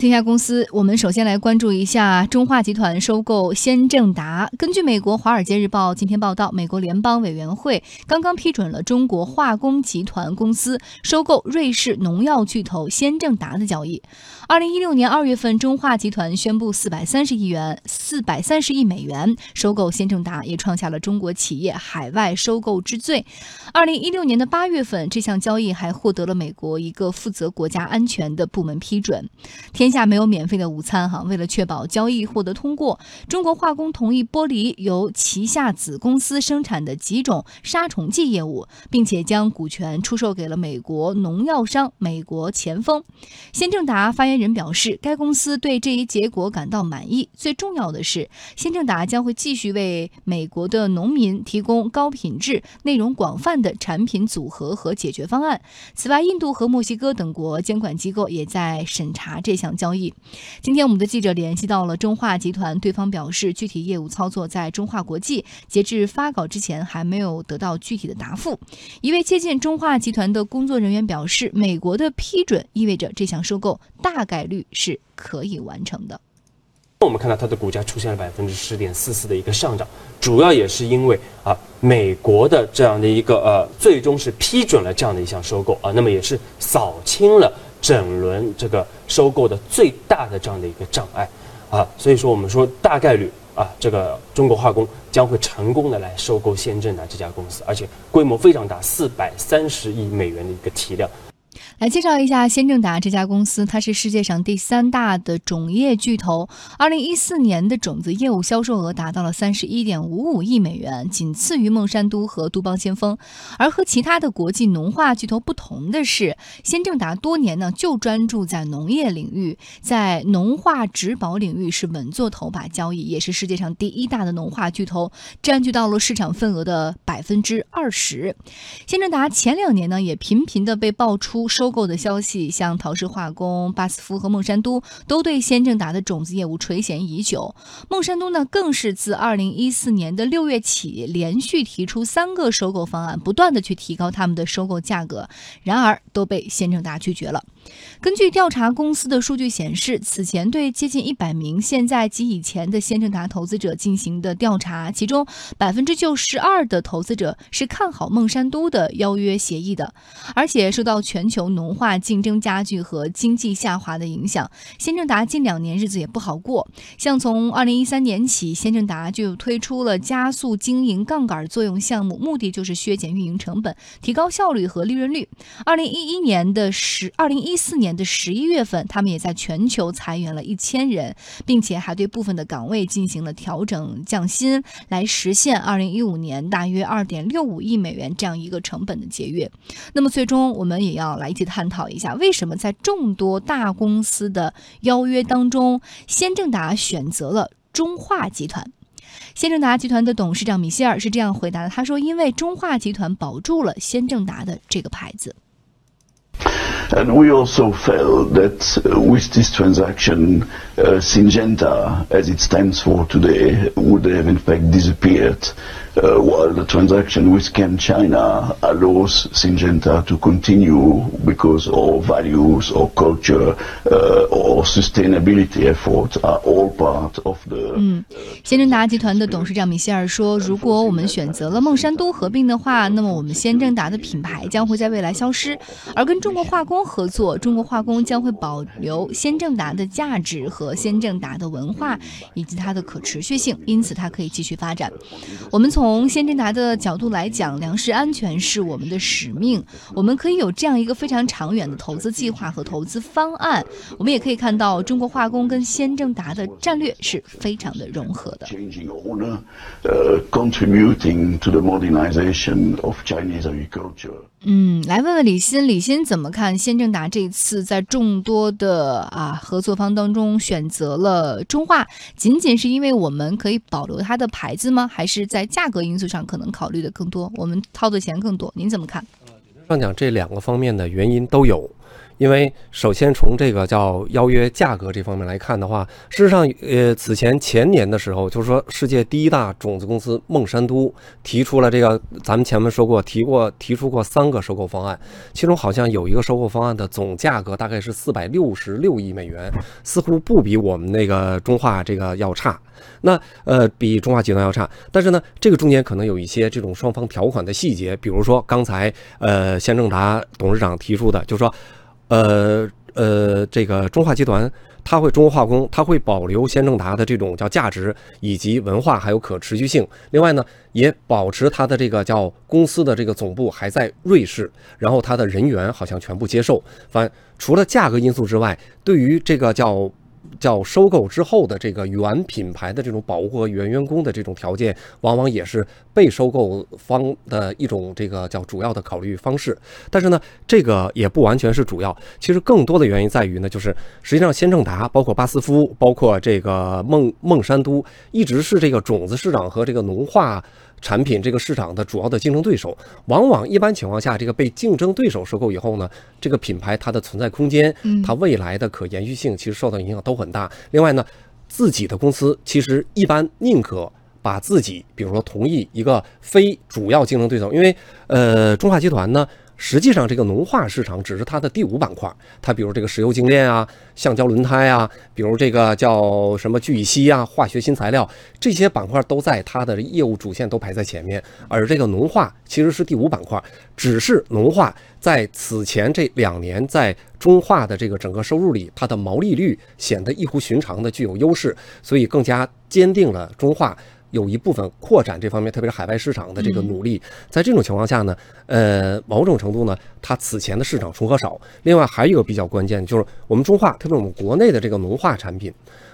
天下公司，我们首先来关注一下中化集团收购先正达。根据美国《华尔街日报》今天报道，美国联邦委员会刚刚批准了中国化工集团公司收购瑞士农药巨头先正达的交易。二零一六年二月份，中化集团宣布四百三十亿元、四百三十亿美元收购先正达，也创下了中国企业海外收购之最。二零一六年的八月份，这项交易还获得了美国一个负责国家安全的部门批准。天。下没有免费的午餐哈！为了确保交易获得通过，中国化工同意剥离由旗下子公司生产的几种杀虫剂业务，并且将股权出售给了美国农药商美国前锋。先正达发言人表示，该公司对这一结果感到满意。最重要的是，先正达将会继续为美国的农民提供高品质、内容广泛的产品组合和解决方案。此外，印度和墨西哥等国监管机构也在审查这项。交易。今天，我们的记者联系到了中化集团，对方表示，具体业务操作在中化国际，截至发稿之前还没有得到具体的答复。一位接近中化集团的工作人员表示，美国的批准意味着这项收购大概率是可以完成的。我们看到它的股价出现了百分之十点四四的一个上涨，主要也是因为啊，美国的这样的一个呃，最终是批准了这样的一项收购啊，那么也是扫清了。整轮这个收购的最大的这样的一个障碍，啊，所以说我们说大概率啊，这个中国化工将会成功的来收购先正达这家公司，而且规模非常大，四百三十亿美元的一个体量。来介绍一下先正达这家公司，它是世界上第三大的种业巨头。二零一四年的种子业务销售额达到了三十一点五五亿美元，仅次于孟山都和杜邦先锋。而和其他的国际农化巨头不同的是，先正达多年呢就专注在农业领域，在农化植保领域是稳坐头把交易，也是世界上第一大的农化巨头，占据到了市场份额的百分之二十。先正达前两年呢也频频的被爆出。收购的消息，像陶氏化工、巴斯夫和孟山都都对先正达的种子业务垂涎已久。孟山都呢，更是自二零一四年的六月起，连续提出三个收购方案，不断的去提高他们的收购价格，然而都被先正达拒绝了。根据调查公司的数据显示，此前对接近一百名现在及以前的先正达投资者进行的调查，其中百分之九十二的投资者是看好孟山都的邀约协议的，而且受到全球农化竞争加剧和经济下滑的影响，先正达近两年日子也不好过。像从二零一三年起，先正达就推出了加速经营杠杆作用项目，目的就是削减运营成本，提高效率和利润率。二零一一年的十二零一四年的十一月份，他们也在全球裁员了一千人，并且还对部分的岗位进行了调整降薪，来实现二零一五年大约二点六五亿美元这样一个成本的节约。那么最终，我们也要来一起探讨一下，为什么在众多大公司的邀约当中，先正达选择了中化集团。先正达集团的董事长米歇尔是这样回答的：“他说，因为中化集团保住了先正达的这个牌子。” And we also felt that uh, with this transaction, uh, Syngenta, as it stands for today, would have in fact disappeared. Uh, while the transaction with ChemChina allows Syngenta to continue because our values, our culture, uh, our sustainability efforts are all part of the. 嗯，先正达集团的董事长米歇尔说：“如果我们选择了孟山都合并的话，那么我们先正达的品牌将会在未来消失，而跟中国化工合作，中国化工将会保留先正达的价值和先正达的文化以及它的可持续性，因此它可以继续发展。我们从从先正达的角度来讲，粮食安全是我们的使命。我们可以有这样一个非常长远的投资计划和投资方案。我们也可以看到，中国化工跟先正达的战略是非常的融合的。嗯，来问问李欣，李欣怎么看先正达这次在众多的啊合作方当中选择了中化，仅仅是因为我们可以保留它的牌子吗？还是在价格因素上可能考虑的更多，我们掏的钱更多？您怎么看？上讲这两个方面的原因都有。因为首先从这个叫邀约价格这方面来看的话，事实上，呃，此前前年的时候，就是说世界第一大种子公司孟山都提出了这个，咱们前面说过，提过提出过三个收购方案，其中好像有一个收购方案的总价格大概是四百六十六亿美元，似乎不比我们那个中化这个要差。那呃，比中化集团要差，但是呢，这个中间可能有一些这种双方条款的细节，比如说刚才呃，先正达董事长提出的，就是说。呃呃，这个中化集团，它会中国化工，它会保留先正达的这种叫价值以及文化还有可持续性。另外呢，也保持它的这个叫公司的这个总部还在瑞士，然后它的人员好像全部接受。反除了价格因素之外，对于这个叫。叫收购之后的这个原品牌的这种保护和原员工的这种条件，往往也是被收购方的一种这个叫主要的考虑方式。但是呢，这个也不完全是主要。其实更多的原因在于呢，就是实际上先正达、包括巴斯夫、包括这个孟孟山都，一直是这个种子市场和这个农化。产品这个市场的主要的竞争对手，往往一般情况下，这个被竞争对手收购以后呢，这个品牌它的存在空间，它未来的可延续性其实受到影响都很大。另外呢，自己的公司其实一般宁可把自己，比如说同意一个非主要竞争对手，因为呃，中化集团呢。实际上，这个农化市场只是它的第五板块。它比如这个石油精炼啊、橡胶轮胎啊，比如这个叫什么聚乙烯啊、化学新材料，这些板块都在它的业务主线都排在前面。而这个农化其实是第五板块，只是农化在此前这两年在中化的这个整个收入里，它的毛利率显得异乎寻常的具有优势，所以更加坚定了中化。有一部分扩展这方面，特别是海外市场的这个努力，在这种情况下呢，呃，某种程度呢，它此前的市场重合少。另外还有一个比较关键，就是我们中化，特别我们国内的这个农化产品，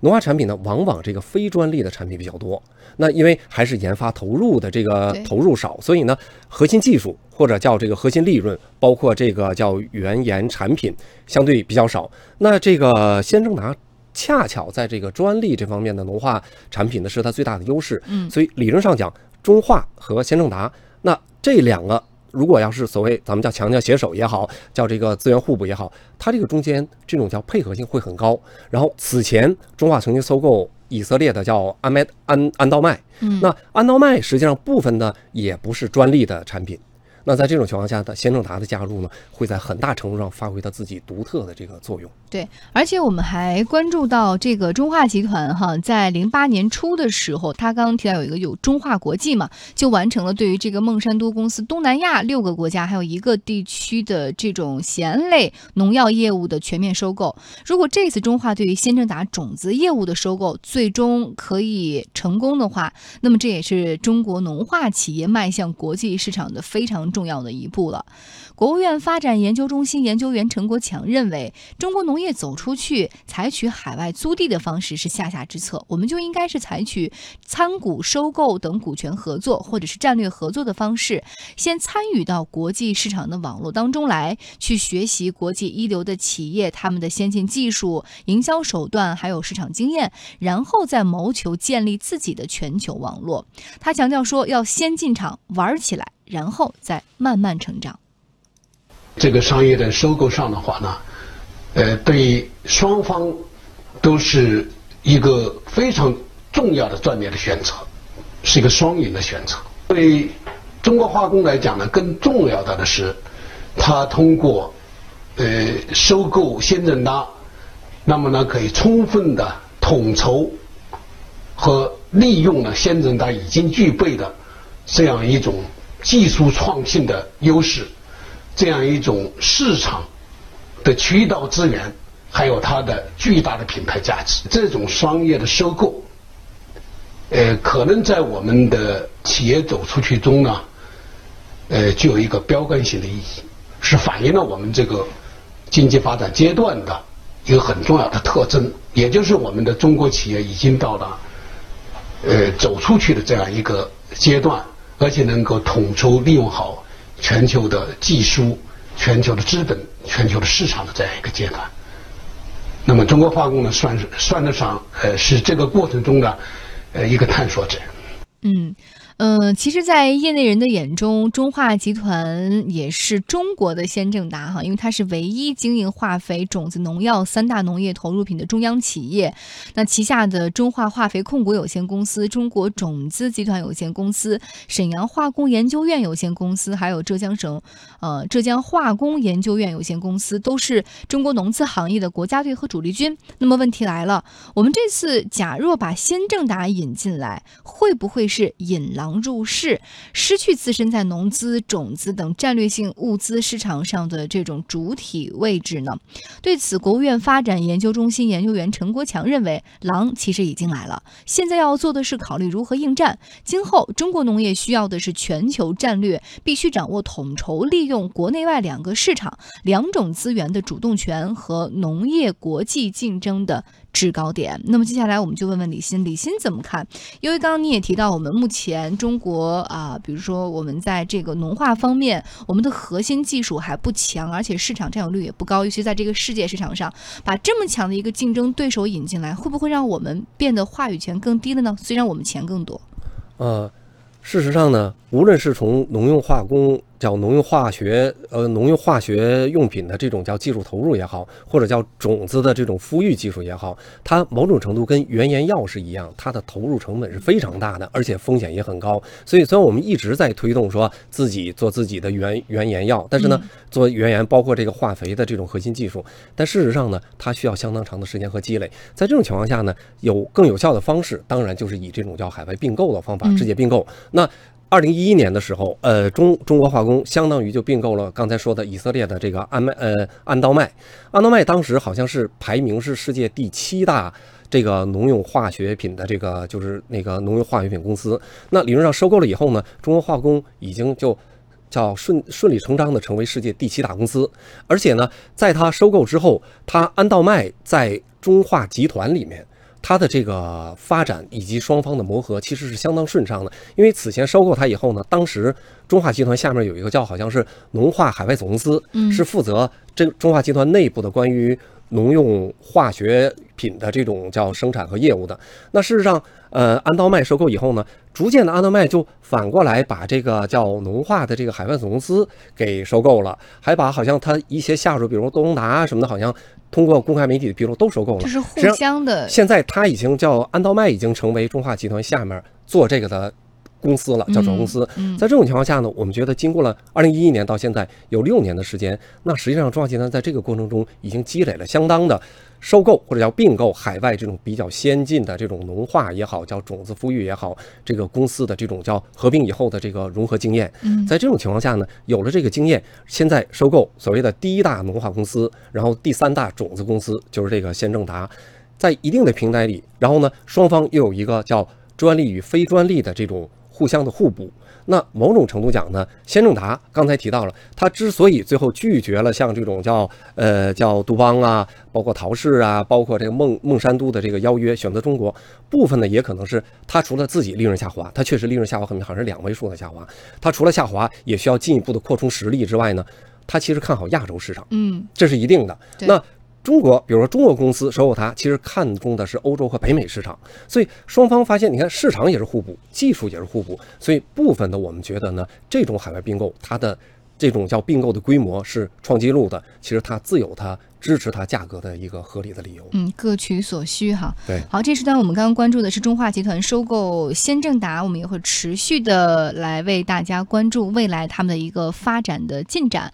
农化产品呢，往往这个非专利的产品比较多。那因为还是研发投入的这个投入少，所以呢，核心技术或者叫这个核心利润，包括这个叫原研产品相对比较少。那这个先正达。恰巧在这个专利这方面的农化产品呢，是它最大的优势。嗯，所以理论上讲，中化和先正达，那这两个如果要是所谓咱们叫强强携手也好，叫这个资源互补也好，它这个中间这种叫配合性会很高。然后此前中化曾经收购以色列的叫安麦安安道麦，嗯，那安道麦实际上部分呢也不是专利的产品。那在这种情况下，的先正达的加入呢，会在很大程度上发挥它自己独特的这个作用。对，而且我们还关注到这个中化集团哈，在零八年初的时候，他刚刚提到有一个有中化国际嘛，就完成了对于这个孟山都公司东南亚六个国家还有一个地区的这种咸类农药业务的全面收购。如果这次中化对于先正达种子业务的收购最终可以成功的话，那么这也是中国农化企业迈向国际市场的非常重重要的一步了。国务院发展研究中心研究员陈国强认为，中国农业走出去，采取海外租地的方式是下下之策。我们就应该是采取参股收购等股权合作，或者是战略合作的方式，先参与到国际市场的网络当中来，去学习国际一流的企业他们的先进技术、营销手段，还有市场经验，然后再谋求建立自己的全球网络。他强调说，要先进场玩起来，然后再慢慢成长。这个商业的收购上的话呢，呃，对双方都是一个非常重要的战略的选择，是一个双赢的选择。对中国化工来讲呢，更重要的的是，它通过呃收购先正达，那么呢可以充分的统筹和利用了先正达已经具备的这样一种技术创新的优势。这样一种市场的渠道资源，还有它的巨大的品牌价值，这种商业的收购，呃，可能在我们的企业走出去中呢，呃，具有一个标杆性的意义，是反映了我们这个经济发展阶段的一个很重要的特征，也就是我们的中国企业已经到了呃走出去的这样一个阶段，而且能够统筹利用好。全球的技术、全球的资本、全球的市场的这样一个阶段，那么中国化工呢，算是算得上呃是这个过程中的呃一个探索者。嗯。嗯，其实，在业内人的眼中，中化集团也是中国的先正达哈，因为它是唯一经营化肥、种子、农药三大农业投入品的中央企业。那旗下的中化化肥控股有限公司、中国种子集团有限公司、沈阳化工研究院有限公司，还有浙江省呃浙江化工研究院有限公司，都是中国农资行业的国家队和主力军。那么问题来了，我们这次假若把先正达引进来，会不会是引？狼入室，失去自身在农资、种子等战略性物资市场上的这种主体位置呢？对此，国务院发展研究中心研究员陈国强认为，狼其实已经来了，现在要做的是考虑如何应战。今后中国农业需要的是全球战略，必须掌握统筹利用国内外两个市场、两种资源的主动权和农业国际竞争的。制高点。那么接下来我们就问问李欣，李欣怎么看？因为刚刚你也提到，我们目前中国啊，比如说我们在这个农化方面，我们的核心技术还不强，而且市场占有率也不高，尤其在这个世界市场上，把这么强的一个竞争对手引进来，会不会让我们变得话语权更低了呢？虽然我们钱更多。呃，事实上呢，无论是从农用化工。叫农用化学，呃，农用化学用品的这种叫技术投入也好，或者叫种子的这种孵育技术也好，它某种程度跟原研药是一样，它的投入成本是非常大的，而且风险也很高。所以，虽然我们一直在推动说自己做自己的原原研药，但是呢，做原研包括这个化肥的这种核心技术，但事实上呢，它需要相当长的时间和积累。在这种情况下呢，有更有效的方式，当然就是以这种叫海外并购的方法直接并购。那二零一一年的时候，呃，中中国化工相当于就并购了刚才说的以色列的这个安麦，呃，安道麦。安道麦当时好像是排名是世界第七大这个农用化学品的这个就是那个农用化学品公司。那理论上收购了以后呢，中国化工已经就叫顺顺理成章的成为世界第七大公司。而且呢，在它收购之后，它安道麦在中化集团里面。它的这个发展以及双方的磨合其实是相当顺畅的，因为此前收购它以后呢，当时中化集团下面有一个叫好像是农化海外总公司，是负责这中化集团内部的关于农用化学品的这种叫生产和业务的。那事实上，呃，安道麦收购以后呢，逐渐的安道麦就反过来把这个叫农化的这个海外总公司给收购了，还把好像他一些下属，比如多隆达什么的，好像。通过公开媒体的披露都收购了，就是互相的。现在他已经叫安道麦，已经成为中化集团下面做这个的公司了，叫转公司。在这种情况下呢，我们觉得经过了二零一一年到现在有六年的时间，那实际上中化集团在这个过程中已经积累了相当的。收购或者叫并购海外这种比较先进的这种农化也好，叫种子孵育也好，这个公司的这种叫合并以后的这个融合经验，在这种情况下呢，有了这个经验，现在收购所谓的第一大农化公司，然后第三大种子公司就是这个先正达，在一定的平台里，然后呢，双方又有一个叫专利与非专利的这种互相的互补。那某种程度讲呢，先正达刚才提到了，他之所以最后拒绝了像这种叫呃叫杜邦啊，包括陶氏啊，包括这个孟孟山都的这个邀约，选择中国，部分呢也可能是他除了自己利润下滑，他确实利润下滑很好像是两位数的下滑，他除了下滑，也需要进一步的扩充实力之外呢，他其实看好亚洲市场，嗯，这是一定的。那。中国，比如说中国公司收购它，其实看中的是欧洲和北美市场，所以双方发现，你看市场也是互补，技术也是互补，所以部分的我们觉得呢，这种海外并购，它的这种叫并购的规模是创纪录的，其实它自有它支持它价格的一个合理的理由。嗯，各取所需哈。对，好，这时段我们刚刚关注的是中化集团收购先正达，我们也会持续的来为大家关注未来他们的一个发展的进展。